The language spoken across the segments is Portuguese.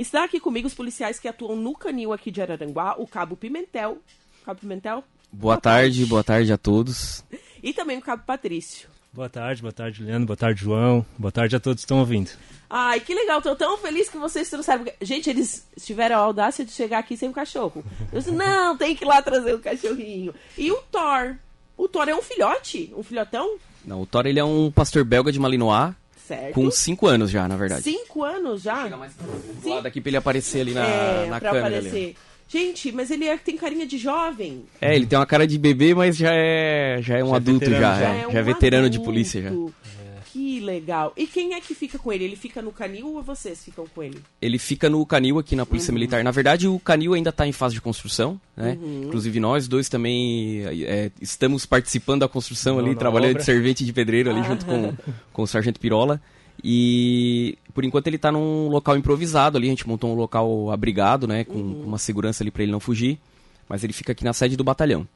Está aqui comigo os policiais que atuam no canil aqui de Araranguá, o Cabo Pimentel. Cabo Pimentel? Boa, boa tarde, tarde, boa tarde a todos. E também o Cabo Patrício. Boa tarde, boa tarde, Juliano, boa tarde, João. Boa tarde a todos que estão ouvindo. Ai, que legal, tô tão feliz que vocês trouxeram. Gente, eles tiveram a audácia de chegar aqui sem o cachorro. Eu disse, não, tem que ir lá trazer o cachorrinho. E o Thor? O Thor é um filhote? Um filhotão? Não, o Thor ele é um pastor belga de Malinois. Certo. Com cinco anos já, na verdade. Cinco anos já? Chega mais lado aqui pra ele aparecer ali na, é, na pra câmera. Aparecer. Ali. Gente, mas ele é, tem carinha de jovem. É, ele tem uma cara de bebê, mas já é, já é um já adulto já. Já, é, já é, um veterano adulto. de polícia já. Que legal. E quem é que fica com ele? Ele fica no canil ou vocês ficam com ele? Ele fica no canil aqui na Polícia uhum. Militar. Na verdade, o canil ainda está em fase de construção, né? Uhum. Inclusive nós dois também é, estamos participando da construção Não, ali, trabalhando obra. de servente de pedreiro ali ah. junto com, com o Sargento Pirola. E por enquanto ele está num local improvisado ali, a gente montou um local abrigado, né, com, uhum. com uma segurança ali para ele não fugir, mas ele fica aqui na sede do batalhão.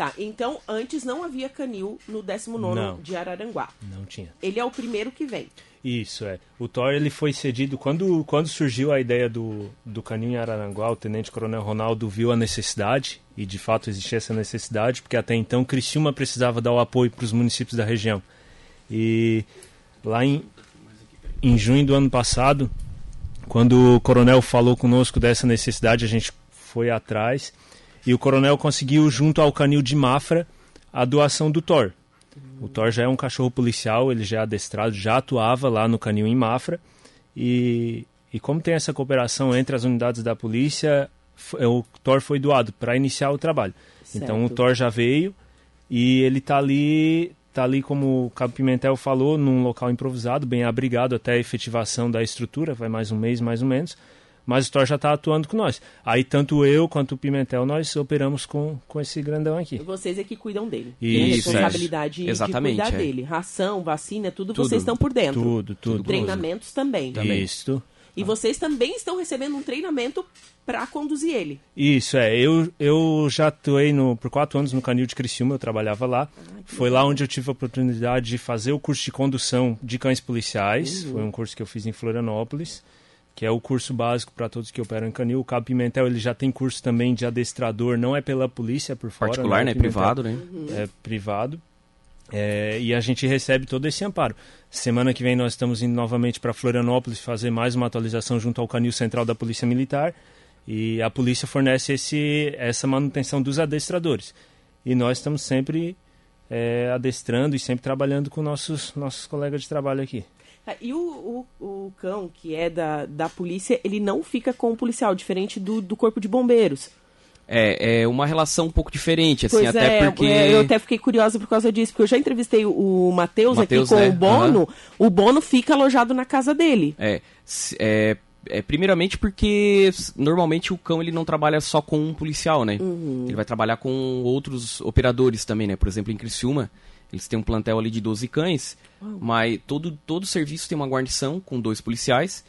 Tá, então antes não havia canil no 19 não, de Araranguá. Não tinha. Ele é o primeiro que vem. Isso, é. O Thor ele foi cedido quando, quando surgiu a ideia do, do canil em Araranguá, o Tenente Coronel Ronaldo viu a necessidade, e de fato existia essa necessidade, porque até então Criciúma precisava dar o apoio para os municípios da região. E lá em, em junho do ano passado, quando o coronel falou conosco dessa necessidade, a gente foi atrás e o coronel conseguiu, junto ao canil de Mafra, a doação do Thor. O Thor já é um cachorro policial, ele já é adestrado, já atuava lá no canil em Mafra. E, e como tem essa cooperação entre as unidades da polícia, o Thor foi doado para iniciar o trabalho. Certo. Então o Thor já veio e ele está ali, tá ali como o Cabo Pimentel falou, num local improvisado, bem abrigado até a efetivação da estrutura, vai mais um mês mais ou menos mas o Thor já está atuando com nós. Aí tanto eu quanto o Pimentel, nós operamos com, com esse grandão aqui. Vocês é que cuidam dele. Isso, Tem a responsabilidade é. Exatamente, de cuidar é. dele. Ração, vacina, tudo, tudo, vocês estão por dentro. Tudo, tudo. Treinamentos também. também. Isso. E vocês também estão recebendo um treinamento para conduzir ele. Isso, é. Eu, eu já atuei no, por quatro anos no Canil de Criciúma, eu trabalhava lá. Ah, Foi lá onde eu tive a oportunidade de fazer o curso de condução de cães policiais. Uhum. Foi um curso que eu fiz em Florianópolis que é o curso básico para todos que operam em canil. O Cabo Pimentel ele já tem curso também de adestrador, não é pela polícia, é por fora. Particular, né? É privado, né? É privado. É, e a gente recebe todo esse amparo. Semana que vem nós estamos indo novamente para Florianópolis fazer mais uma atualização junto ao canil central da Polícia Militar. E a polícia fornece esse, essa manutenção dos adestradores. E nós estamos sempre é, adestrando e sempre trabalhando com nossos, nossos colegas de trabalho aqui. Ah, e o, o, o, cão, que é da, da polícia, ele não fica com o policial, diferente do, do corpo de bombeiros. É, é uma relação um pouco diferente, assim, pois até é, porque... É, eu até fiquei curiosa por causa disso, porque eu já entrevistei o Matheus aqui com né? o Bono, uhum. o Bono fica alojado na casa dele. É, é, é, primeiramente porque normalmente o cão ele não trabalha só com um policial, né? Uhum. Ele vai trabalhar com outros operadores também, né? Por exemplo, em Criciúma, eles têm um plantel ali de 12 cães, mas todo, todo serviço tem uma guarnição com dois policiais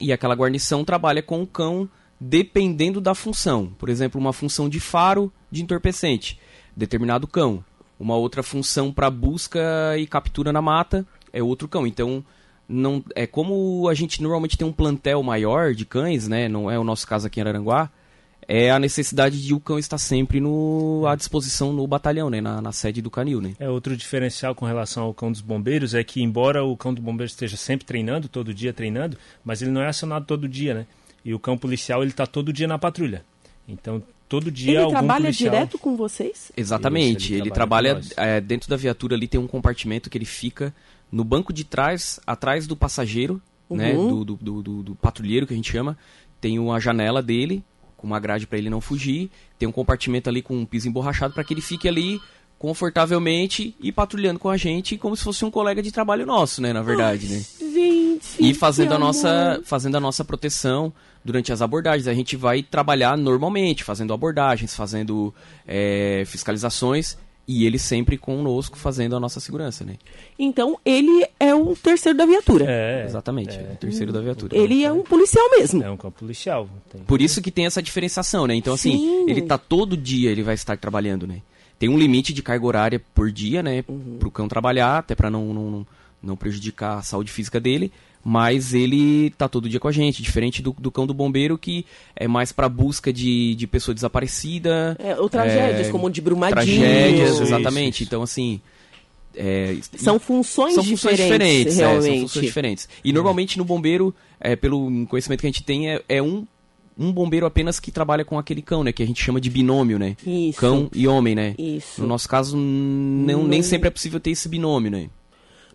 e aquela guarnição trabalha com o cão dependendo da função. Por exemplo, uma função de faro de entorpecente, determinado cão. Uma outra função para busca e captura na mata é outro cão. Então, não é como a gente normalmente tem um plantel maior de cães, né? Não é o nosso caso aqui em Araranguá é a necessidade de o cão estar sempre no, à disposição no batalhão, né, na, na, sede do canil. Né? É outro diferencial com relação ao cão dos bombeiros é que embora o cão do bombeiro esteja sempre treinando, todo dia treinando, mas ele não é acionado todo dia, né? E o cão policial ele está todo dia na patrulha. Então todo dia ele algum trabalha policial... direto com vocês? Exatamente. Isso, ele, ele, trabalha, trabalha é, dentro da viatura ali tem um compartimento que ele fica no banco de trás, atrás do passageiro, né, uhum. né, do, do, do, do patrulheiro que a gente chama. Tem uma janela dele com uma grade para ele não fugir, tem um compartimento ali com um piso emborrachado para que ele fique ali confortavelmente e patrulhando com a gente como se fosse um colega de trabalho nosso, né, na verdade, né? Gente, e fazendo a nossa fazendo a nossa proteção durante as abordagens. A gente vai trabalhar normalmente, fazendo abordagens, fazendo é, fiscalizações e ele sempre conosco fazendo a nossa segurança, né? Então ele é o terceiro da viatura. É, exatamente, é. o terceiro da viatura. Ele é um policial mesmo. É um policial. Tem... Por isso que tem essa diferenciação, né? Então assim, Sim. assim, ele tá todo dia ele vai estar trabalhando, né? Tem um limite de carga horária por dia, né, uhum. pro cão trabalhar, até para não, não não prejudicar a saúde física dele, mas ele tá todo dia com a gente, diferente do, do cão do bombeiro que é mais para busca de, de pessoa desaparecida. É, ou tragédias, é, como de Brumadinho. Tragédias, Isso, exatamente. isso. Então, assim. é, São funções, são funções diferentes, diferentes, é, realmente. são funções diferentes. E normalmente no bombeiro, é, pelo conhecimento que a gente tem, é, é um, um bombeiro apenas que trabalha com aquele cão, né? Que a gente chama de binômio, né? Isso. Cão e homem, né? Isso. No nosso caso, não, nem sempre é possível ter esse binômio, né?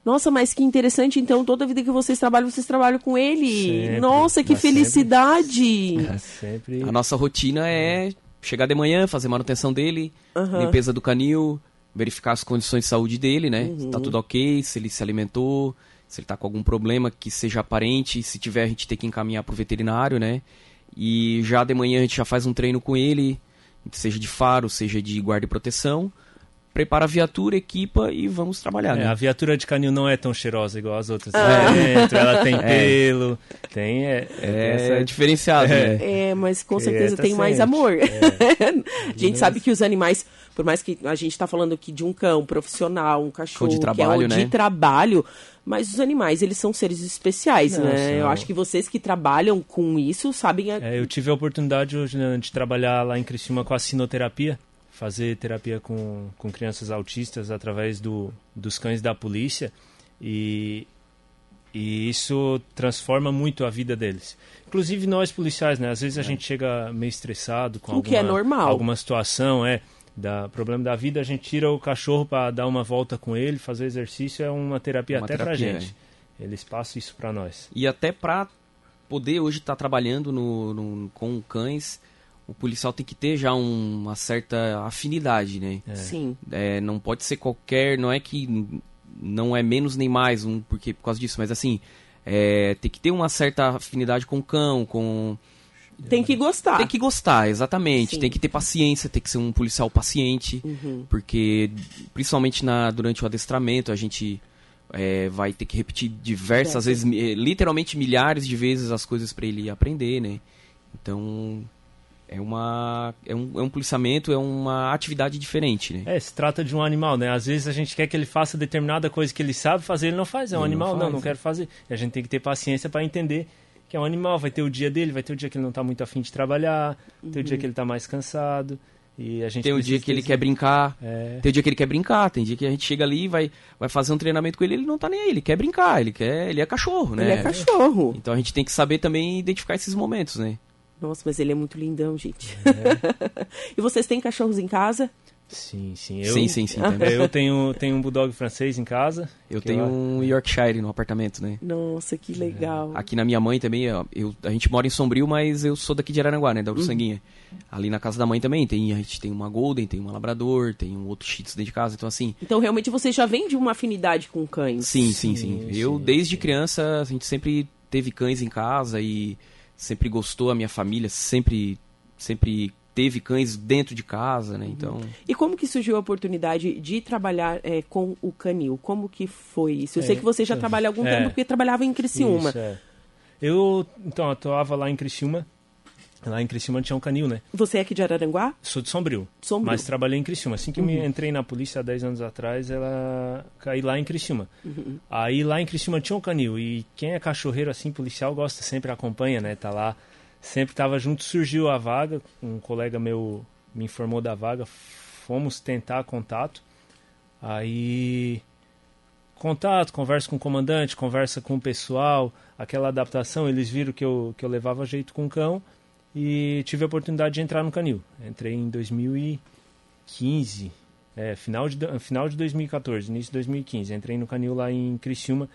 Nossa, mas que interessante, então, toda a vida que vocês trabalham, vocês trabalham com ele. Sempre, Nossa, que felicidade. É sempre. A nossa rotina é chegar de manhã, fazer manutenção dele, Aham. limpeza do canil, verificar as condições de saúde dele, né? Se Uhum. tá tudo ok, se ele se alimentou, se ele tá com algum problema que seja aparente, se tiver a gente tem que encaminhar pro veterinário, né? E já de manhã a gente já faz um treino com ele, seja de faro, seja de guarda e proteção. Prepara a viatura, equipa e vamos trabalhar, É, né? a viatura de canil não é tão cheirosa igual as outras. Ah. Dentro, ela tem pelo, tem. É, É, essa- diferenciado, É. né? É, mas com É, certeza tá tem mais amor. a gente sabe que os animais, por mais que a gente está falando aqui de um cão profissional, um cachorro, de que é trabalho, um de né? trabalho, mas os animais, eles são seres especiais, Não, né? são. Eu acho que vocês que trabalham com isso sabem... a- É, eu tive a oportunidade hoje né, de trabalhar lá em Criciúma com a sinoterapia, fazer terapia com, com crianças autistas através do, dos cães da polícia e, e isso transforma muito a vida deles. Inclusive nós policiais, né? Às vezes a gente chega meio estressado com O que é alguma, normal. alguma situação, é, da problema da vida, a gente tira o cachorro para dar uma volta com ele, fazer exercício é uma terapia Uma até pra terapia, gente. Eles passam isso para nós. E até pra poder hoje estar trabalhando no, no- com cães, o policial tem que ter já um- uma certa afinidade, né? Sim. É, não pode ser qualquer, não é que não é menos nem mais um porque por causa disso, mas assim, é, tem que ter uma certa afinidade com o cão, com Tem que gostar. tem que gostar, exatamente, Sim. tem que ter paciência, tem que ser um policial paciente, Uhum. porque principalmente na durante o adestramento a gente é, vai ter que repetir diversas Diversas. vezes, literalmente milhares de vezes as coisas para ele aprender, né? Então é uma é um, é um policiamento, é uma atividade diferente, né? É, se trata de um animal, né? Às vezes a gente quer que ele faça determinada coisa que ele sabe fazer, ele não faz. É um Ele não animal, não, faz, não, né? quero fazer. E a gente tem que ter paciência para entender que é um animal. Vai ter o dia dele, vai ter o dia que ele não tá muito afim de trabalhar, tem o dia que ele tá mais cansado. E a gente Tem o dia que ele quer brincar, É. tem o dia que ele quer brincar, tem dia que a gente chega ali e vai, vai fazer um treinamento com ele, ele não tá nem aí, ele quer brincar, ele quer, ele é cachorro, né? Ele é cachorro. Então a gente tem que saber também identificar esses momentos, né? Nossa, mas ele é muito lindão, gente. É. e vocês têm cachorros em casa? Sim, sim. Eu, sim, sim, sim, também. Eu tenho, tenho um bulldog francês em casa. Eu tenho um Yorkshire no apartamento, né? Nossa, que legal. Aqui na minha mãe também, ó, eu, a gente mora em Sombrio, mas eu sou daqui de Araranguá, né? Da Uruçanguinha. Ali na casa da mãe também, tem, a gente tem uma Golden, tem uma Labrador, tem um outro Shih Tzu dentro de casa, então assim... Então, realmente, vocês já vêm de uma afinidade com cães. Sim, sim, sim. Sim, Eu, sim, desde sim. criança, a gente sempre teve cães em casa e sempre gostou, a minha família sempre, sempre teve cães dentro de casa, né? Então... E como que surgiu a oportunidade de trabalhar é, com o canil? Como que foi isso? Eu É, sei que você já trabalha há algum é. tempo, porque trabalhava em Criciúma. Isso, é. Eu, então, atuava lá em Criciúma. Lá em Criciúma tinha um canil, né? Você é aqui de Araranguá? Sou de Sombrio. Sombrio. Mas trabalhei em Criciúma. Assim que eu me entrei na polícia há 10 anos atrás, ela caí lá em Criciúma. Aí lá em Criciúma tinha um canil. E quem é cachorreiro assim, policial, gosta, sempre acompanha, né? Tá lá. Sempre tava junto. Surgiu a vaga. Um colega meu me informou da vaga. Fomos tentar contato. Aí. Contato, conversa com o comandante, conversa com o pessoal, aquela adaptação. Eles viram que eu, que eu levava jeito com o cão e tive a oportunidade de entrar no canil. Entrei em 2015, é, final, de, final de 2014, início de 2015. Entrei no canil lá em Criciúma.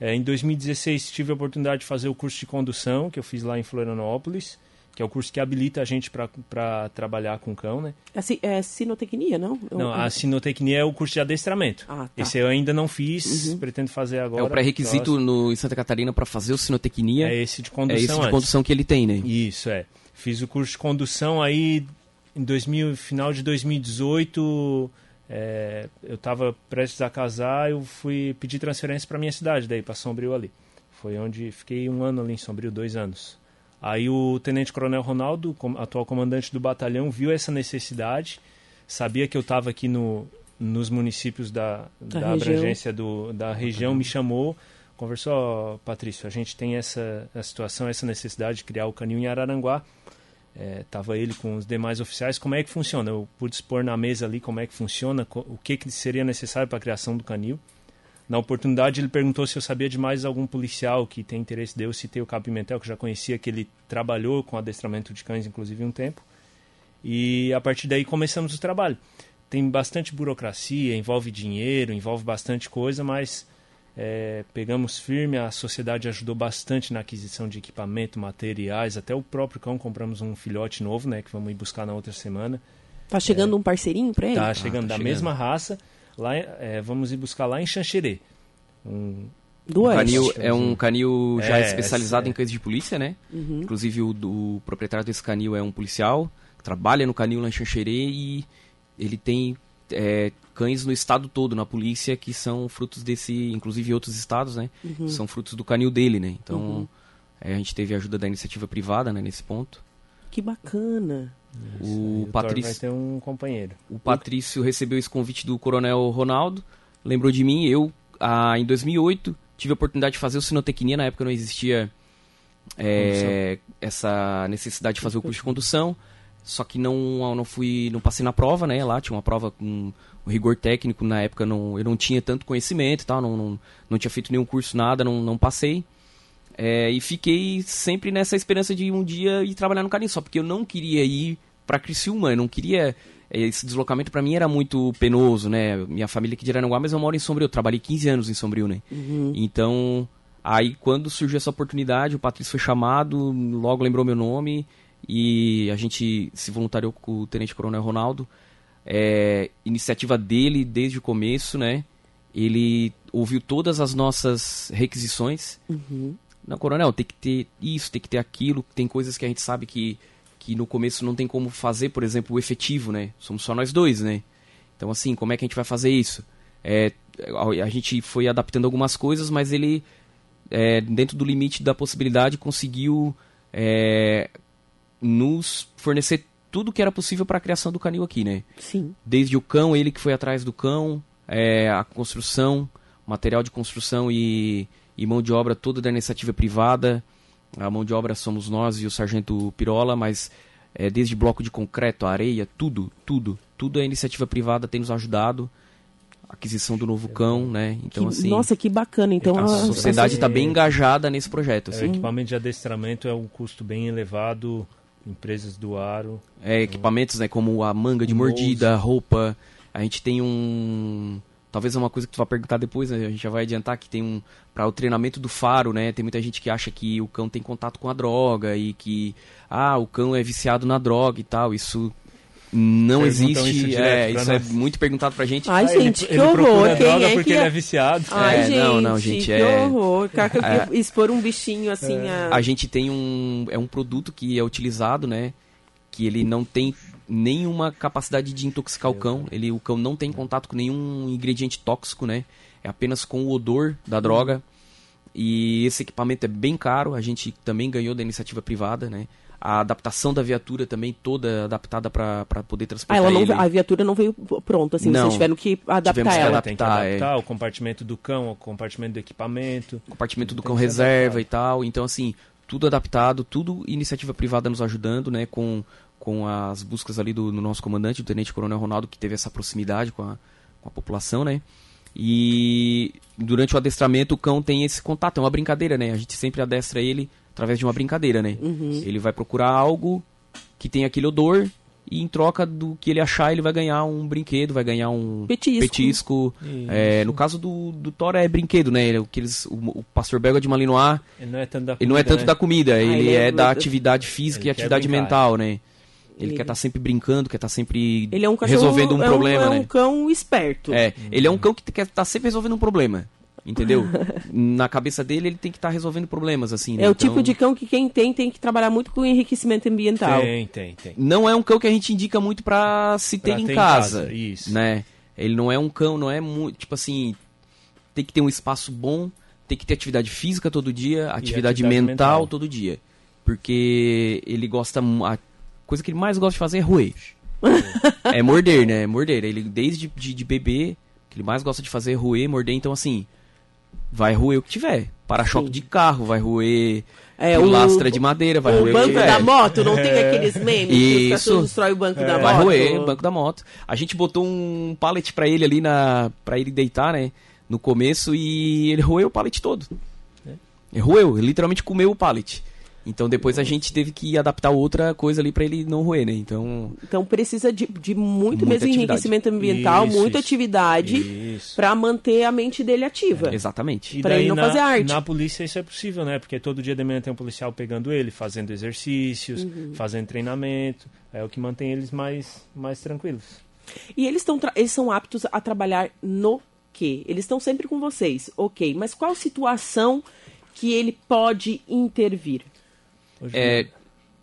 É, em 2016 tive a oportunidade de fazer o curso de condução que eu fiz lá em Florianópolis, que é o curso que habilita a gente para trabalhar com cão, né? É, si- é sinotecnia, não? Não, a sinotecnia é o curso de adestramento. Ah, tá. Esse eu ainda não fiz, pretendo fazer agora. é o pré-requisito no, em Santa Catarina para fazer o sinotecnia. É É, esse de condução esse de antes. condução que ele tem, né? Isso, é. Fiz o curso de condução aí em 2000, final de 2018. é, eu estava prestes a casar, eu fui pedir transferência para minha cidade, daí para Sombrio ali. Foi onde fiquei um ano ali em Sombrio, dois anos. Aí o Tenente Coronel Ronaldo, atual comandante do batalhão, viu essa necessidade, sabia que eu estava aqui no, nos municípios da, Da da, abrangência do, da região me chamou, conversou, "Ó, Patrício, a gente tem essa a situação, essa necessidade de criar o canil em Araranguá. É, tava ele com os demais oficiais, como é que funciona? Eu pude expor na mesa ali como é que funciona, o que, que seria necessário para a criação do canil. Na oportunidade, ele perguntou se eu sabia de mais algum policial que tem interesse de eu citei o Cabo Pimentel, que eu já conhecia, que ele trabalhou com adestramento de cães, inclusive, um tempo. E a partir daí começamos o trabalho. Tem bastante burocracia, envolve dinheiro, envolve bastante coisa, mas é, pegamos firme, a sociedade ajudou bastante na aquisição de equipamento, materiais, até o próprio cão compramos um filhote novo, né, que vamos ir buscar na outra semana. Tá chegando um parceirinho pra ele? Tá chegando tá da chegando. mesma raça, lá em- é, vamos ir buscar lá em Xanxerê. Um, Do Oeste. canil é um canil já É, especializado é. em cães de polícia, né? Uhum. Inclusive o, do- o proprietário desse canil é um policial, trabalha no canil lá em Xanxerê e ele tem é, cães no estado todo, na polícia, que são frutos desse, inclusive outros estados, né? Uhum. São frutos do canil dele, né? Então é, a gente teve a ajuda da iniciativa privada, né, nesse ponto. Que bacana. E O Thor vai Patrício, ter um companheiro. o Patrício recebeu esse convite do Coronel Ronaldo, lembrou de mim, eu, ah, em 2008, tive a oportunidade de fazer o Sinotecnia, na época não existia é, essa necessidade de fazer o curso de condução, só que não, não fui, não passei na prova, né, lá tinha uma prova com um rigor técnico, na época não, eu não tinha tanto conhecimento e tal, não, não, não tinha feito nenhum curso, nada, não, não passei. É, e fiquei sempre nessa esperança de um dia ir trabalhar no Carinho, só porque eu não queria ir para Criciúma, eu não queria. é, Esse deslocamento para mim era muito penoso, né? Minha família aqui de Aranaguá, mas eu moro em Sombrio, eu trabalhei 15 anos em Sombrio, né? Então, aí quando surgiu essa oportunidade, o Patrício foi chamado, logo lembrou meu nome e a gente se voluntariou com o Tenente Coronel Ronaldo. É, iniciativa dele desde o começo, né? Ele ouviu todas as nossas requisições. Não, coronel, tem que ter isso, tem que ter aquilo. Tem coisas que a gente sabe que, que no começo não tem como fazer, por exemplo, o efetivo, né? Somos só nós dois, né? Então, assim, como é que a gente vai fazer isso? É, a a gente foi adaptando algumas coisas, mas ele, é, dentro do limite da possibilidade, conseguiu é, nos fornecer tudo que era possível para a criação do canil aqui, né? Sim. Desde o cão, ele que foi atrás do cão, é, a construção, material de construção e, e mão de obra toda da iniciativa privada. A mão de obra somos nós e o sargento Pirola, mas é, desde bloco de concreto, areia, tudo, tudo, tudo a iniciativa privada tem nos ajudado. Aquisição do novo cão, né? Então, Que- assim, Nossa, que bacana. Então, A a a- sociedade está bem engajada nesse projeto. É, Assim. equipamento de adestramento é um custo bem elevado, empresas do aro. É, equipamentos, né, como a manga de mordida, roupa. A gente tem um. Talvez é uma coisa que tu vai perguntar depois, né? A gente já vai adiantar que tem um. Para o treinamento do faro, né? Tem muita gente que acha que o cão tem contato com a droga e que. Ah, o cão é viciado na droga e tal. Isso não Perguntam existe. isso é, isso é muito perguntado pra gente. Ai, Ah, ele- gente, que ele horror. procura Quem droga é porque que ele é... é viciado. Ai, É, gente, não, não, gente, que é- horror. Cara, que eu queria expor um bichinho assim a... A gente tem um. É um produto que é utilizado, né? Que ele não tem nenhuma capacidade de intoxicar o cão. Ele, o cão não tem contato com nenhum ingrediente tóxico, né? É apenas com o odor da droga. E esse equipamento é bem caro. A gente também ganhou da iniciativa privada, né? A adaptação da viatura também toda adaptada para poder Ah, transportar ela não, ele. a viatura não veio pronta, assim, Não. vocês tiveram que adaptar Tivemos que ela. adaptar. Tem que é. adaptar o compartimento do cão, o compartimento do equipamento. compartimento do cão reserva adaptado. e tal. Então, assim, tudo adaptado, tudo iniciativa privada nos ajudando, né? Com, com as buscas ali do, do nosso comandante, o Tenente Coronel Ronaldo, que teve essa proximidade com a, com a população, né? E durante o adestramento o cão tem esse contato, é uma brincadeira, né? A gente sempre adestra ele através de uma brincadeira, né? Uhum. Ele vai procurar algo que tem aquele odor e em troca do que ele achar ele vai ganhar um brinquedo, vai ganhar um Petisco. petisco. É, no caso do, do Thor é brinquedo, né? Ele, o, que eles, o, o pastor belga de Malinois, Ele não é tanto da ele não é comida, tanto né? da comida, ele, ele é, é da atividade física Ele e atividade brincar. mental, né? Ele, Ele- quer estar sempre brincando, quer estar sempre Ele é um cachorro, resolvendo um é problema, é né? um cão esperto. É, ele é um cão que quer estar sempre resolvendo um problema. Entendeu? Na cabeça dele, ele tem que estar resolvendo problemas, assim. né? É o Então, tipo de cão que quem tem tem que trabalhar muito com enriquecimento ambiental. Tem, tem, tem. Não é um cão que a gente indica muito pra se ter Pra em ter em casa. casa, isso. Né? Ele não é um cão, não é muito. Tipo assim, tem que ter um espaço bom, tem que ter atividade física todo dia, atividade, atividade mental, mental. todo dia. Porque ele gosta. A coisa que ele mais gosta de fazer é roer. é morder, né? É morder. Ele, desde de, de bebê, que ele mais gosta de fazer é roer, morder. Então, assim, vai roer o que tiver. Para-choque de carro, vai roer É, pilastra de madeira, vai o roer o banco que tiver. da moto, não tem aqueles memes que os Isso. destroem o banco da moto? Vai roer, banco da moto. A gente botou um pallet pra ele ali na para ele deitar, né, no começo e ele roeu o pallet todo. Ele roeu, ele literalmente comeu o pallet. Então depois a gente teve que adaptar outra coisa ali pra ele não roer, né? Então, Então precisa de, de muito mesmo atividade. enriquecimento ambiental, Isso, muita isso. atividade pra manter a mente dele ativa. exatamente. E Pra daí ele não na, fazer arte. Na polícia isso é possível, né? Porque todo dia de manhã tem um policial pegando ele, fazendo exercícios, Uhum. fazendo treinamento. É o que mantém eles mais, mais tranquilos. E eles, tão tra- eles são aptos a trabalhar no quê? Eles estão sempre com vocês, ok. Mas qual situação que ele pode intervir? Hoje, É-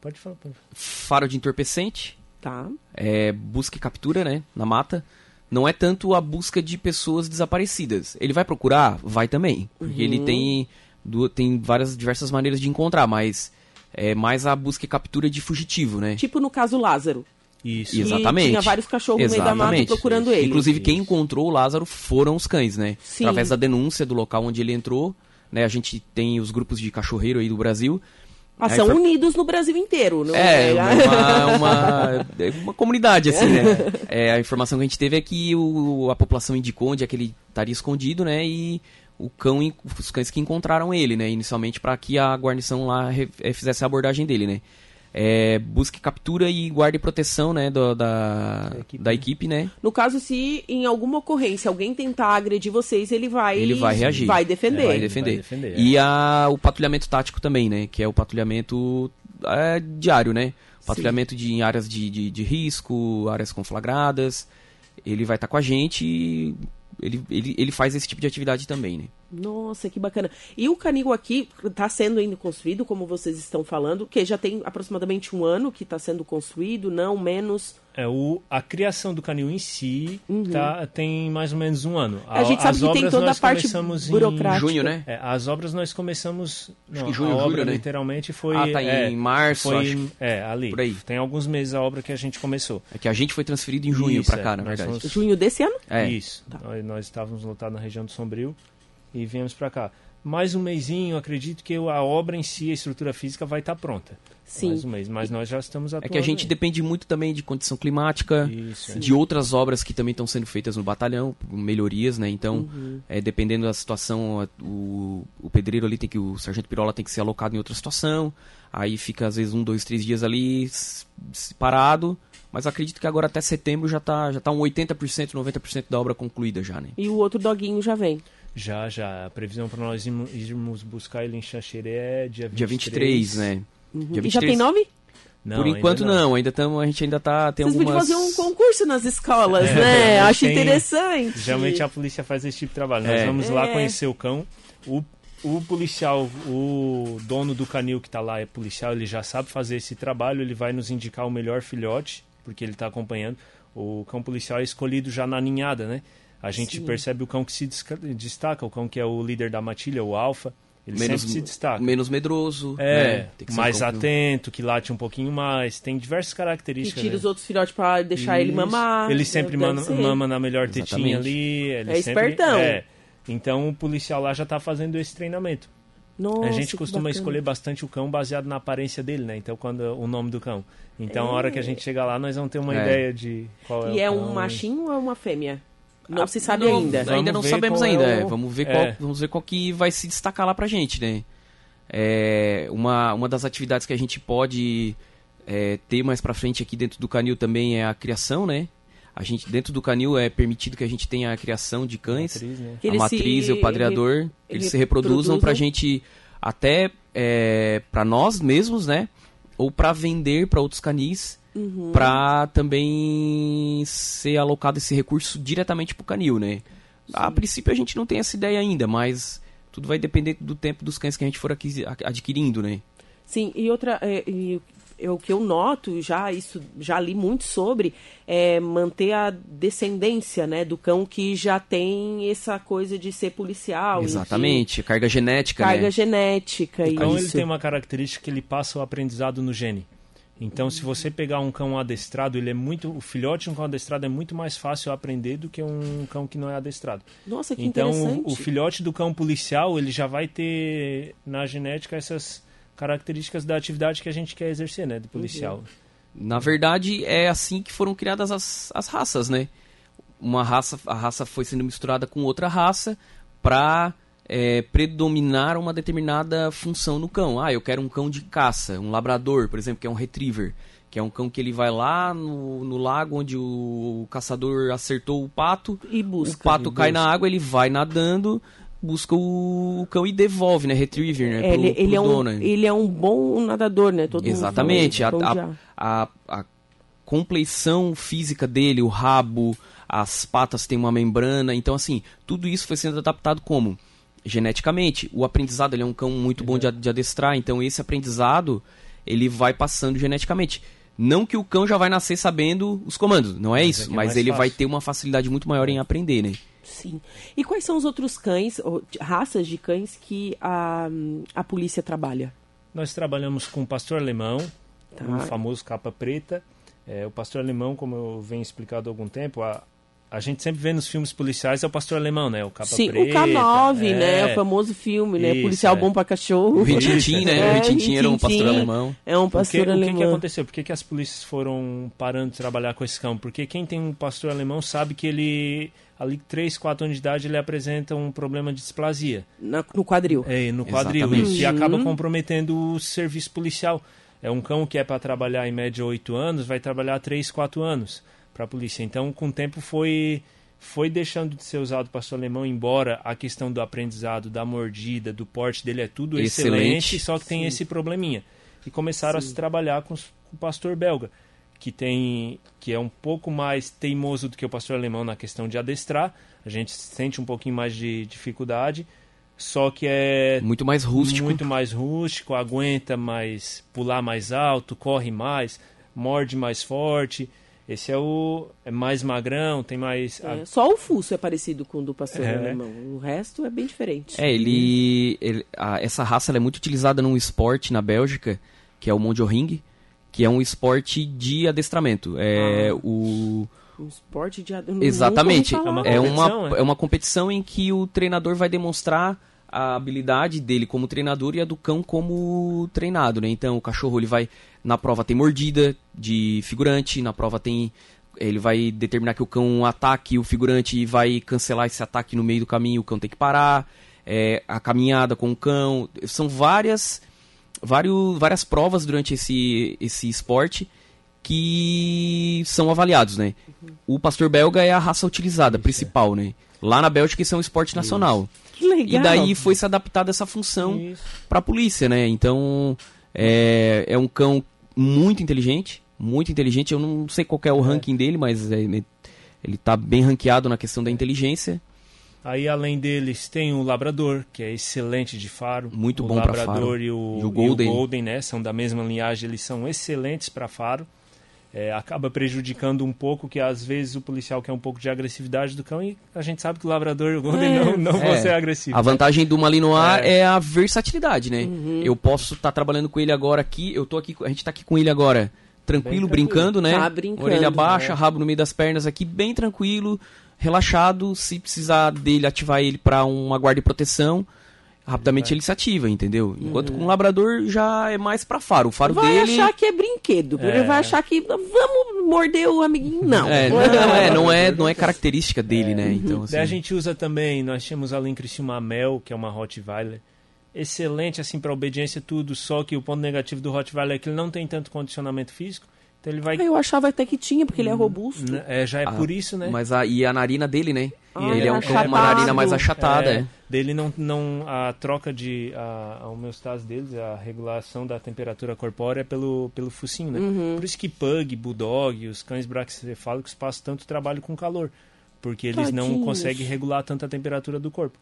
Pode falar, pode falar. Faro de entorpecente, Tá? é, busca e captura, né, na mata. Não é tanto a busca de pessoas desaparecidas. Ele vai procurar? Vai também. Porque ele tem, tem várias diversas maneiras de encontrar, mas é mais a busca e captura de fugitivo, né? Tipo no caso Lázaro. Isso. Que Exatamente. tinha vários cachorros no meio da mata Exatamente. procurando ele. Inclusive, quem Isso. encontrou o Lázaro foram os cães, né? Sim. Através da denúncia do local onde ele entrou, né? A gente tem os grupos de cachorreiro aí do Brasil. Ah, são unidos no Brasil inteiro. Não É, uma, uma, é uma comunidade, assim, né? É, a informação que a gente teve é que o, a população indicou onde é que ele estaria escondido, né? E o cão, os cães que encontraram ele, né? Inicialmente para que a guarnição lá eh, fizesse a abordagem dele, né? É, busca, captura e guarda e proteção, né? do- da, equipe, da né? equipe, né? No caso, se em alguma ocorrência alguém tentar agredir vocês, ele vai... Ele vai reagir. Vai defender. É, vai Vai defender. defender, é. E a, o patrulhamento tático também, né? Que é o patrulhamento é, diário, né? Patrulhamento de, em áreas de, de, de risco, áreas conflagradas. Ele vai estar com a gente e ele, ele, ele faz esse tipo de atividade também, né? Nossa, que bacana. E o canil aqui está sendo ainda construído, como vocês estão falando, que já tem aproximadamente um ano que está sendo construído, não menos. É, o, a criação do canil em si tá, tem mais ou menos um ano. Uhum. A gente sabe as que tem obras toda a nós parte começamos em- burocrática. Junho, né? É, as obras nós começamos. Não, que junho, a obra julho, né? literalmente foi. Ah, tá é, em março, foi, acho. em- É, ali. Por aí. Tem alguns meses a obra que a gente começou. É que a gente foi transferido em junho Isso, pra é, cá, na verdade. fomos- Junho desse ano? É. Isso. Nós, nós estávamos lotados na região do Sombrio e viemos para cá. Mais um mêsinho, acredito que a obra em si, a estrutura física, vai estar pronta. Sim. Mais um mês, mas nós já estamos É atuando. que a gente aí. depende muito também de condição climática, Isso, é. de outras obras que também estão sendo feitas no batalhão, melhorias, né? Então, Uhum. é, dependendo da situação, o, o pedreiro ali tem que, o sargento Pirola tem que ser alocado em outra situação, aí fica às vezes um, dois, três dias ali parado, mas acredito que agora até setembro já tá, já tá um 80%, 90% da obra concluída já, né? E o outro doguinho já vem. Já, já. A previsão para nós irmos, buscar ele em Xaxerê é dia 23. Dia 23, né? Uhum. Dia E já tem 23. nome? Não, Por ainda enquanto não, ainda estamos, a gente ainda tá, tem Vocês algumas... podiam fazer um concurso nas escolas, É, né? Acho tem- interessante. Geralmente a polícia faz esse tipo de trabalho. Nós É. vamos lá É. conhecer o cão. O, o policial, o dono do canil que está lá é policial, ele já sabe fazer esse trabalho, ele vai nos indicar o melhor filhote, porque ele está acompanhando. O cão policial é escolhido já na ninhada, né? A gente Sim. percebe o cão que se destaca, o cão que é o líder da matilha, o alfa. Ele menos, sempre se destaca. menos medroso, É, né? Tem que ser um mais cão que- atento, que late um pouquinho mais. Tem diversas Que características. tira né? os outros filhotes pra deixar ele Isso. mamar. Ele sempre mama, mama na melhor tetinha Exatamente. ali. Ele É sempre, espertão. É. Então o policial lá já está fazendo esse treinamento. Nossa, a gente que costuma bacana. escolher bastante o cão baseado na aparência dele, né? Então quando o nome do cão. Então a hora que a gente chegar lá, nós vamos ter uma É. ideia de qual é E o é cão. um machinho ou é uma fêmea? Não Ah, se sabe não, ainda. Vamos Ainda não sabemos é ainda. o- é. Vamos ver é. qual, vamos ver qual que vai se destacar lá pra gente, né? É, uma, uma das atividades que a gente pode é, ter mais pra frente aqui dentro do canil também é a criação, né? A gente dentro do canil é permitido que a gente tenha a criação de cães, Matriz, né? A matriz se e o padreador, re- eles se reproduzam pra gente até é, para nós mesmos, né? Ou pra vender pra outros canis, Uhum. pra também ser alocado esse recurso diretamente pro canil, né? A princípio a gente não tem essa ideia ainda, mas tudo vai depender do tempo dos cães que a gente for adquirindo, né? Sim, e outra, é, e eu- o que eu noto, já isso já li muito sobre, é manter a descendência, né, do cão que já tem essa coisa de ser policial. enfim, Exatamente, carga genética, carga né? genética, O cão ele isso. tem uma característica que ele passa o aprendizado no gene. Então, se você pegar um cão adestrado, ele é muito, o filhote de um cão adestrado é muito mais fácil aprender do que um cão que não é adestrado. Nossa, que então, interessante. o, o filhote do cão policial, ele já vai ter na genética essas características da atividade que a gente quer exercer, né, do policial. Na verdade, é assim que foram criadas as, as raças, né? Uma raça, a raça foi sendo misturada com outra raça para é, predominar uma determinada função no cão. Ah, eu quero um cão de caça, um labrador, por exemplo, que é um retriever, que é um cão que ele vai lá no, no lago onde o, o caçador acertou o pato, E busca. o pato cai busca. na água, ele vai nadando, busca o, cão e devolve, né? Retriever, né? Pro- ele, ele pro é um, dono, né? ele é um bom nadador, né? Todo mundo Exatamente. A, então a, já- a, a compleição física dele, o rabo, as patas têm uma membrana. Então, assim, tudo isso foi sendo adaptado como? Geneticamente. O aprendizado, ele é um cão muito bom de, a- de adestrar. Então, esse aprendizado, ele vai passando geneticamente. Não que o cão já vai nascer sabendo os comandos, não é Mas é isso. que é mas ele vai fácil. ter uma facilidade muito maior em aprender, né? Sim. E quais são os outros cães, ou raças de cães que a, a polícia trabalha? Nós trabalhamos com o pastor alemão, Tá. o famoso capa preta. É, o pastor alemão, como eu venho explicado há algum tempo, a, a gente sempre vê nos filmes policiais é o pastor alemão, né? O capa Sim, preta. o K9, é. né? O famoso filme, né? Isso, Policial é. bom pra cachorro. O Rintintin, né? É, o Rintintin era um pastor alemão. É um Porque, pastor o que, alemão. que aconteceu? Por que, que as polícias foram parando de trabalhar com esse cão? Porque quem tem um pastor alemão sabe que ele, ali 3, 4 anos de idade, ele apresenta um problema de displasia Na- no quadril. é, no quadril. Exatamente. E Uhum. acaba comprometendo o serviço policial. É um cão que é para trabalhar em média 8 anos, vai trabalhar 3, 4 anos para a polícia. Então, com o tempo, foi, foi deixando de ser usado o pastor alemão, embora a questão do aprendizado, da mordida, do porte dele é tudo excelente, Excelente. só que tem Sim. esse probleminha. E começaram a se trabalhar com, os- com o pastor belga, que tem que é um pouco mais teimoso do que o pastor alemão na questão de adestrar. A gente sente um pouquinho mais de dificuldade, só que é Muito mais rústico. muito mais rústico, aguenta mais pular mais alto, corre mais, morde mais forte. Esse é o é mais magrão, tem mais a- É, só o fuso é parecido com o do pastor É. alemão. O resto é bem diferente. É, ele, ele- a- essa raça ela é muito utilizada num esporte na Bélgica, que é o Mondioring, que é um esporte de adestramento. É Ah. o Um esporte de... nunca exatamente falar. uma é uma é? é uma competição em que o treinador vai demonstrar a habilidade dele como treinador e a do cão como treinado, né? Então o cachorro ele vai na prova tem mordida de figurante, na prova tem ele vai determinar que o cão ataque o figurante e vai cancelar esse ataque no meio do caminho, o cão tem que parar. É, a caminhada com o cão, são várias vários, várias provas durante esse, esse esporte que são avaliados, né? O pastor belga é a raça utilizada, principal, né? Lá na Bélgica isso é um esporte nacional. Que legal. E daí foi se adaptada essa função para a polícia, né? Então é, é um cão muito inteligente, muito inteligente. Eu não sei qual é o ranking dele, mas é, ele, tá bem ranqueado na questão da inteligência. Aí além deles tem o labrador, que é excelente de faro. Muito o bom labrador faro. E o, E o Golden. Golden, né, são da mesma linhagem, eles são excelentes para faro. É, acaba prejudicando um pouco que às vezes o policial quer um pouco de agressividade do cão e a gente sabe que o labrador e o Golden É. não, não vão É. ser agressivos. A vantagem do Malinois É. é. a versatilidade, né? Uhum. Eu posso estar trabalhando com ele agora aqui, eu tô aqui, a gente tá aqui com ele agora, tranquilo, Bem tranquilo. brincando, né? Tá brincando, Orelha baixa, é. rabo no meio das pernas aqui, bem tranquilo, relaxado. Se precisar dele, ativar ele para uma guarda e proteção, rapidamente ele se ativa, entendeu? Enquanto com o labrador já é mais para faro. O faro Vai dele achar que é brinquedo. Ele É. vai achar que vamos morder o amiguinho. Não. é, não, é, não é, não é característica dele, né? Então, assim, Daí a gente usa também, nós tínhamos ali em Criciúma a Mel, que é uma Rottweiler. Excelente assim para obediência tudo, só que o ponto negativo do Rottweiler é que ele não tem tanto condicionamento físico, então ele vai Eu achava até que tinha, porque ele é robusto. Né, é, já é Ah, por isso, né? mas a, e a narina dele, né? Ah, ele é um com uma narina mais achatada, é. Dele não, não a troca de a, a homeostase deles, a regulação da temperatura corpórea é pelo pelo focinho, né? Uhum. Por isso que pug, bulldog, os cães braquicefálicos passam tanto trabalho com calor, porque eles não Tadinhos. conseguem regular tanto a temperatura do corpo.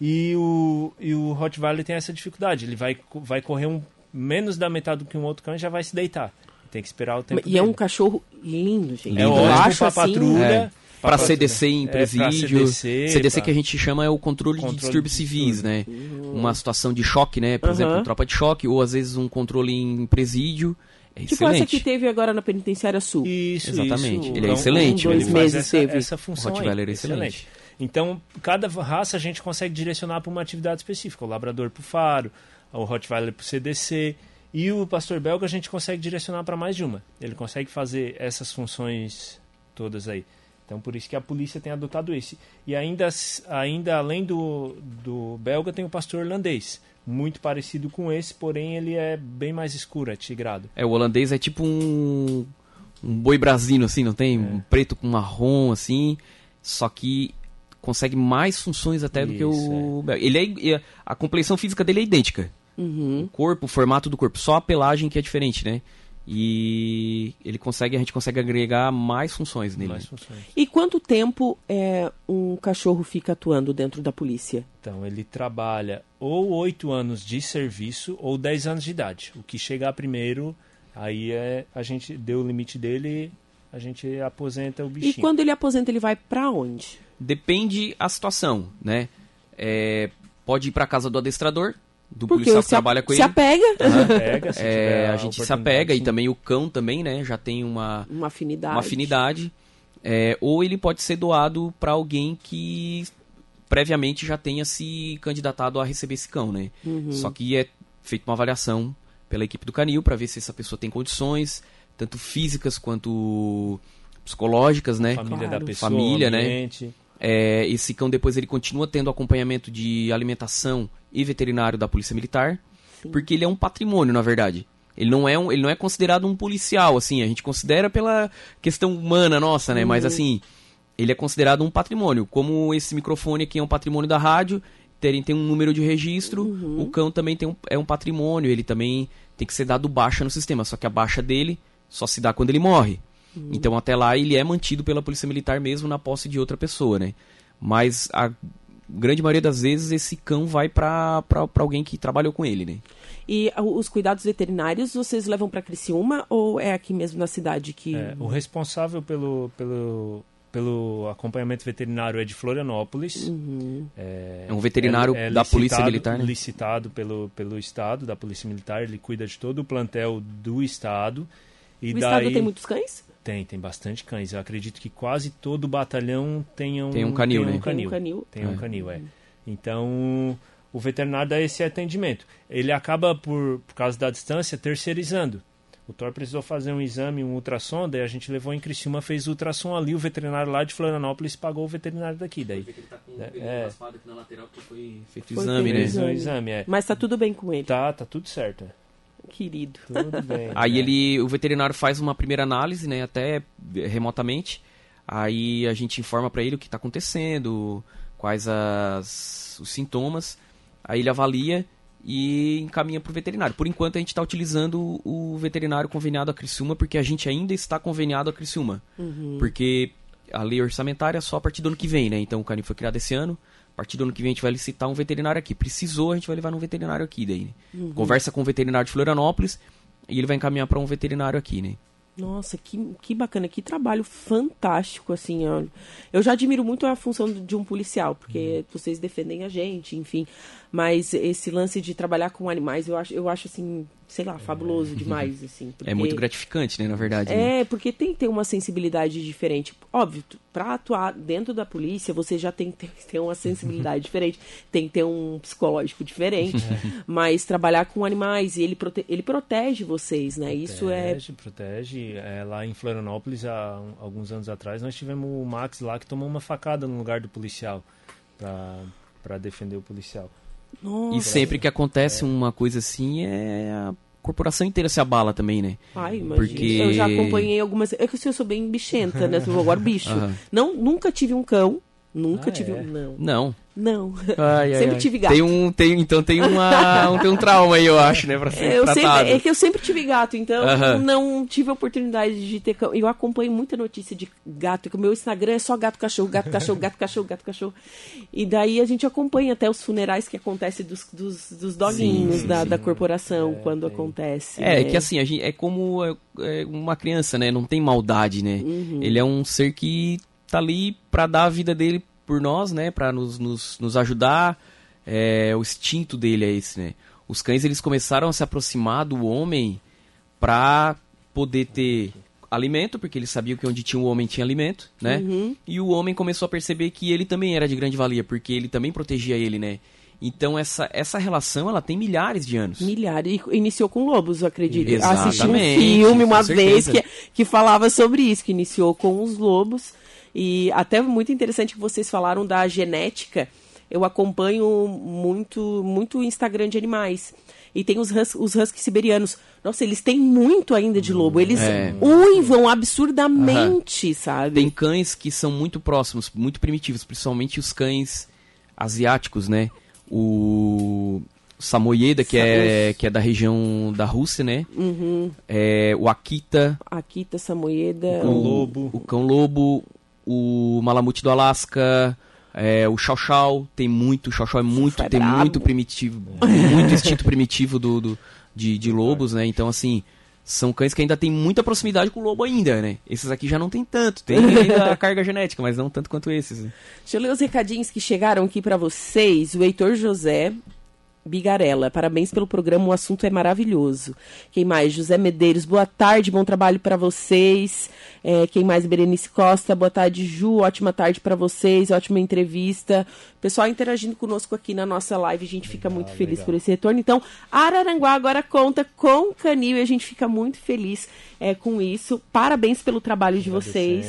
E o e o Rottweiler tem essa dificuldade, ele vai vai correr um menos da metade do que um outro cão e já vai se deitar. Tem que esperar o tempo E é um dele. cachorro lindo, gente. Lindo, é? Eu ótimo acho pra assim, patrulha. É. pra Para. CDC em É, presídio. CDC, CDC pra- que a gente chama é o controle, de Controle distúrbios de civis, né? Uhum. Uma situação de choque, né? Por exemplo, Aham. tropa de choque, ou às vezes um controle em presídio. É Tipo excelente. essa que teve agora na Penitenciária Sul. Isso, Exatamente. isso. Ele é Então, excelente, um, dois ele faz meses essa, teve. essa função O aí. Rottweiler é excelente. Então, cada raça a gente consegue direcionar para uma atividade específica. O labrador para o faro, o Rottweiler para o CDC. E o pastor belga a gente consegue direcionar para mais de uma. Ele consegue fazer essas funções todas aí. Então, por isso que a polícia tem adotado esse. E ainda, ainda além do, do belga, tem o pastor irlandês. Muito parecido com esse, porém ele é bem mais escuro, é tigrado. É, o holandês é tipo um, um boi brasino, assim, não tem? É. Um preto com marrom, assim. Só que consegue mais funções até do que Isso, o. Ele é, a compleição física dele é idêntica. Uhum. O corpo, o formato do corpo. Só a pelagem que é diferente, né? E ele consegue, a gente consegue agregar mais funções nele. Mais funções. E quanto tempo é, um cachorro fica atuando dentro da polícia? Então, ele trabalha ou oito anos de serviço ou 10 anos de idade. O que chegar primeiro, aí é a gente deu o limite dele, a gente aposenta o E bichinho. quando ele aposenta, ele vai pra onde? Depende a situação, né? É, pode ir para casa do adestrador, do Porque policial que se, a- trabalha com se ele. apega, Pega, se É, a gente se apega e sim. também o cão também, né? Já tem uma, uma afinidade. uma afinidade. É, ou ele pode ser doado para alguém que previamente já tenha se candidatado a receber esse cão, né? Uhum. Só que é feita uma avaliação pela equipe do canil para ver se essa pessoa tem condições, tanto físicas quanto psicológicas, né? Família Claro. da pessoa, Família, né? ambiente. É, esse cão depois ele continua tendo acompanhamento de alimentação e veterinário da Polícia Militar, Sim. porque ele é um patrimônio, na verdade. Ele não é um, ele não é considerado um policial, assim, a gente considera pela questão humana nossa, né? Mas assim, ele é considerado um patrimônio, como esse microfone aqui é um patrimônio da rádio, tem, tem um número de registro, o cão também tem um, é um patrimônio, ele também tem que ser dado baixa no sistema, só que a baixa dele só se dá quando ele morre. Então até lá ele é mantido pela Polícia Militar mesmo na posse de outra pessoa, né? Mas a grande maioria das vezes esse cão vai pra pra- pra alguém que trabalhou com ele, né? E ah, os cuidados veterinários vocês levam pra Criciúma ou é aqui mesmo na cidade que. É, o responsável pelo, pelo, pelo acompanhamento veterinário é de Florianópolis. Uhum. É, É um veterinário da Polícia Militar, né? Licitado pelo, pelo Estado, da Polícia Militar. Ele cuida de todo o plantel do Estado. E O daí... estado tem muitos cães? Tem, tem bastante cães. Eu acredito que quase todo batalhão tenha um, Tem um canil, tem né? um canil. Tem um canil. Tem um É. canil, é. Então, o veterinário dá esse atendimento. Ele acaba, por, por causa da distância, terceirizando. O Thor precisou fazer um exame, um ultrassom, daí a gente levou em Criciúma, fez o ultrassom ali, o veterinário lá de Florianópolis pagou o veterinário daqui. Daí É. aqui na lateral porque foi feito Foi exame, né? fez o exame. exame, é. Mas tá tudo bem com ele, Tá, tá tudo certo. Querido. Tudo bem. Aí ele, o veterinário faz uma primeira análise, né, até remotamente. Aí a gente informa pra ele o que tá acontecendo, quais as, os sintomas. Aí ele avalia e encaminha pro veterinário. Por enquanto a gente está utilizando o veterinário conveniado a Criciúma porque a gente ainda está conveniado a Criciúma. Porque a lei orçamentária é só a partir do ano que vem, né? Então o canil foi criado esse ano. A partir do ano que vem a gente vai licitar um veterinário aqui. Precisou, a gente vai levar num veterinário aqui daí. né? Conversa com o veterinário de Florianópolis e ele vai encaminhar para um veterinário aqui, né? Nossa, que, que bacana, que trabalho fantástico, assim, ó. Eu já admiro muito a função de um policial, porque vocês defendem a gente, enfim. Mas esse lance de trabalhar com animais, eu acho, eu acho assim, sei lá, fabuloso demais, assim. É muito porque- gratificante, né, na verdade. né? É, porque tem que ter uma sensibilidade diferente. Óbvio, pra atuar dentro da polícia, você já tem que ter, ter uma sensibilidade diferente, tem que ter um psicológico diferente. Mas trabalhar com animais, e ele, prote ele protege vocês, né? Isso é. Protege, protege. É, lá em Florianópolis, há alguns anos atrás, nós tivemos o Max lá que tomou uma facada no lugar do policial pra defender o policial. Nossa, E sempre que acontece uma coisa assim, é a corporação inteira se abala também, né? Ai, imagina. Porque- Eu já acompanhei algumas. É que eu sou bem bichenta, né? Eu agora bicho. Aham. Não, nunca tive um cão. Nunca Ah, tive é? um. Não. Não. Não. Ai, ai, Sempre ai. tive gato. Tem um, tem, então tem, uma, um, tem um trauma aí, eu acho, né, pra ser É, eu tratado. sempre, é que eu sempre tive gato, então Aham. não tive a oportunidade de ter cão. Eu acompanho muita notícia de gato, que o meu Instagram é só gato, cachorro, gato, cachorro, gato, cachorro, gato, cachorro. E daí a gente acompanha até os funerais que acontecem dos, dos, dos doguinhos Sim, da, sim. da corporação quando tem. acontece. É, é né? que assim, a gente, é como é, é uma criança, né? Não tem maldade, né? Uhum. Ele é um ser que tá ali pra dar a vida dele por nós, né? Pra nos, nos, nos ajudar. É, o instinto dele é esse, né? Os cães, eles começaram a se aproximar do homem para poder ter alimento, porque eles sabiam que onde tinha o homem tinha alimento, né? Uhum. E o homem começou a perceber que ele também era de grande valia, porque ele também protegia ele, né? Então essa, essa relação ela tem milhares de anos. Milhares. E iniciou com lobos, eu acredito. Exatamente, Assisti um filme uma vez que, que falava sobre isso, que iniciou com os lobos. E até muito interessante que vocês falaram da genética. Eu acompanho muito muito o Instagram de animais. E tem os, hus os huskies siberianos. Nossa, eles têm muito ainda de lobo. Eles É. uivam absurdamente, sabe? Tem cães que são muito próximos, muito primitivos, principalmente os cães asiáticos, né? O Samoyeda, que é, que é da região da Rússia, né? Uhum. É, o Akita, Akita, Samoyeda. cão o- lobo. o cão lobo, o malamute do Alasca, é, o Chow Chow, tem muito, o Chow Chow é muito, é tem brabo. muito primitivo, muito instinto primitivo do, do- de, de lobos, né? Então, assim, são cães que ainda tem muita proximidade com o lobo ainda, né? Esses aqui já não tem tanto, tem ainda a carga genética, mas não tanto quanto esses. né? Deixa eu ler os recadinhos que chegaram aqui pra vocês. O Heitor José Bigarella, parabéns pelo programa, o assunto é maravilhoso. Quem mais? José Medeiros, boa tarde, bom trabalho pra vocês. É, quem mais? Berenice Costa, boa tarde, Ju, ótima tarde pra vocês, ótima entrevista. Pessoal interagindo conosco aqui na nossa live, a gente fica muito feliz legal. por esse retorno. Então, Araranguá agora conta com Canil e a gente fica muito feliz é, com isso. Parabéns pelo trabalho de vocês.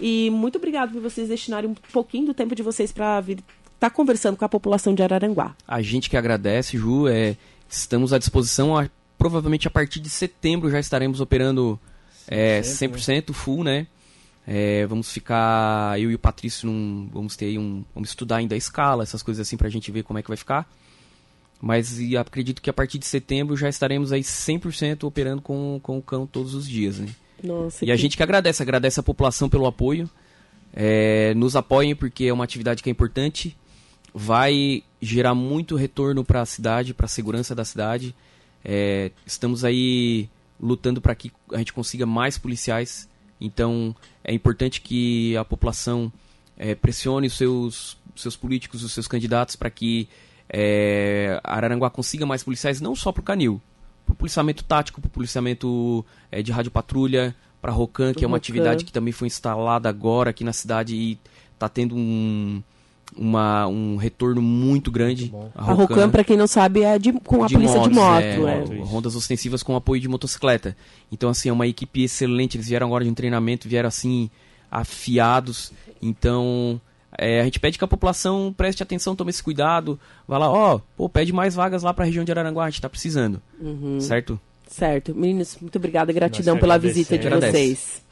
E muito obrigado por vocês destinarem um pouquinho do tempo de vocês para vir estar conversando com a população de Araranguá. A gente que agradece, Ju, é, estamos à disposição, a- provavelmente a partir de setembro já estaremos operando é, 100% full, né? É, vamos ficar, eu e o Patrício, num, vamos ter aí um, vamos estudar ainda a escala, essas coisas assim pra gente ver como é que vai ficar. Mas e acredito que a partir de setembro já estaremos aí 100% operando com, com o cão todos os dias, né? Nossa, E a gente que agradece, agradece a população pelo apoio. É, nos apoiem porque é uma atividade que é importante. Vai gerar muito retorno para a cidade, para a segurança da cidade. É, estamos aí lutando para que a gente consiga mais policiais. Então é importante que a população é, pressione os seus, seus políticos, os seus candidatos para que é, Araranguá consiga mais policiais, não só para o Canil, para o policiamento tático, para o policiamento é, de rádio patrulha, para a Rocan, que é uma atividade que também foi instalada agora aqui na cidade e está tendo um, uma, um retorno muito grande. bom. A Rocan, para quem não sabe, é de- com a de polícia de moto. é, é. Rondas ostensivas com apoio de motocicleta. Então, assim, é uma equipe excelente. Eles vieram agora de um treinamento, vieram assim, afiados. Então, é, a gente pede que a população preste atenção, tome esse cuidado. Vá lá, ó, pô, pede mais vagas lá pra região de Araranguá, a gente tá precisando. Uhum. Certo? Certo. Meninos, muito obrigada, gratidão pela visita de vocês.